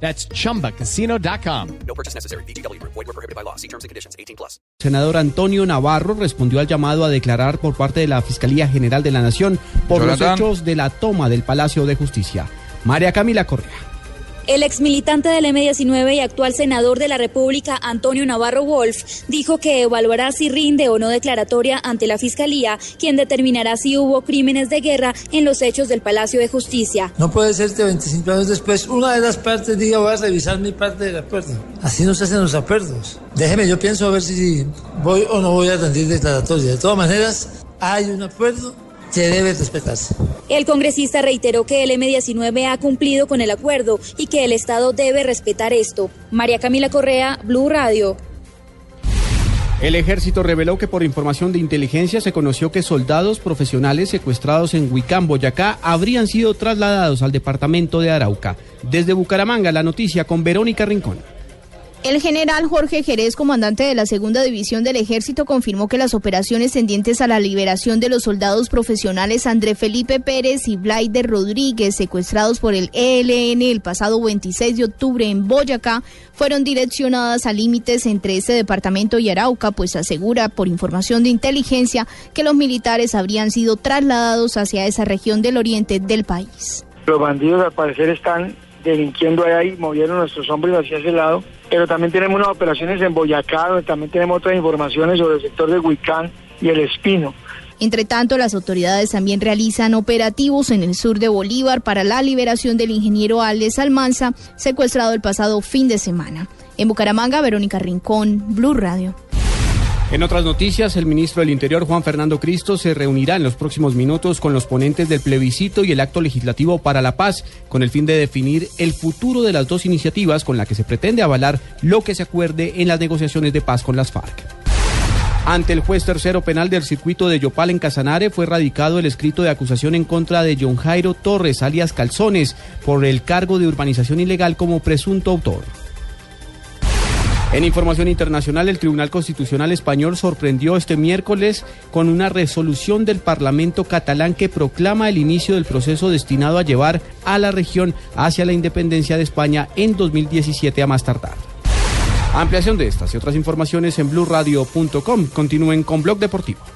That's chumbacasino.com. No purchase necessary. BGW. Void were prohibited by law. See terms and conditions. 18 plus. Senador Antonio Navarro respondió al llamado a declarar por parte de la Fiscalía General de la Nación por Jonathan. los hechos de la toma del Palacio de Justicia. María Camila Correa. El ex militante del M19 y actual senador de la República, Antonio Navarro Wolf, dijo que evaluará si rinde o no declaratoria ante la Fiscalía, quien determinará si hubo crímenes de guerra en los hechos del Palacio de Justicia. No puede ser que 25 años después una de las partes diga voy a revisar mi parte del acuerdo. Así no se hacen los acuerdos. Déjeme, yo pienso a ver si voy o no voy a rendir declaratoria. De todas maneras, hay un acuerdo que debe respetarse. El congresista reiteró que el M19 ha cumplido con el acuerdo y que el Estado debe respetar esto. María Camila Correa, Blue Radio. El ejército reveló que por información de inteligencia se conoció que soldados profesionales secuestrados en Huicán, Boyacá, habrían sido trasladados al departamento de Arauca. Desde Bucaramanga, la noticia con Verónica Rincón. El general Jorge Jerez, comandante de la segunda división del ejército, confirmó que las operaciones tendientes a la liberación de los soldados profesionales André Felipe Pérez y Blaider Rodríguez, secuestrados por el ELN el pasado 26 de octubre en Boyacá, fueron direccionadas a límites entre este departamento y Arauca, pues asegura por información de inteligencia que los militares habrían sido trasladados hacia esa región del oriente del país. Los bandidos al parecer están delinquiendo ahí, movieron nuestros hombres hacia ese lado, pero también tenemos unas operaciones en Boyacá, donde también tenemos otras informaciones sobre el sector de Huicán y el Espino. Entre tanto, las autoridades también realizan operativos en el sur de Bolívar para la liberación del ingeniero Alex Almanza, secuestrado el pasado fin de semana. En Bucaramanga, Verónica Rincón, Blue Radio. En otras noticias, el ministro del Interior, Juan Fernando Cristo, se reunirá en los próximos minutos con los ponentes del plebiscito y el acto legislativo para la paz, con el fin de definir el futuro de las dos iniciativas con las que se pretende avalar lo que se acuerde en las negociaciones de paz con las FARC. Ante el juez tercero penal del circuito de Yopal en Casanare fue radicado el escrito de acusación en contra de John Jairo Torres, alias Calzones, por el cargo de urbanización ilegal como presunto autor. En información internacional, el Tribunal Constitucional Español sorprendió este miércoles con una resolución del Parlamento catalán que proclama el inicio del proceso destinado a llevar a la región hacia la independencia de España en 2017 a más tardar. Ampliación de estas y otras informaciones en blurradio.com. Continúen con Blog Deportivo.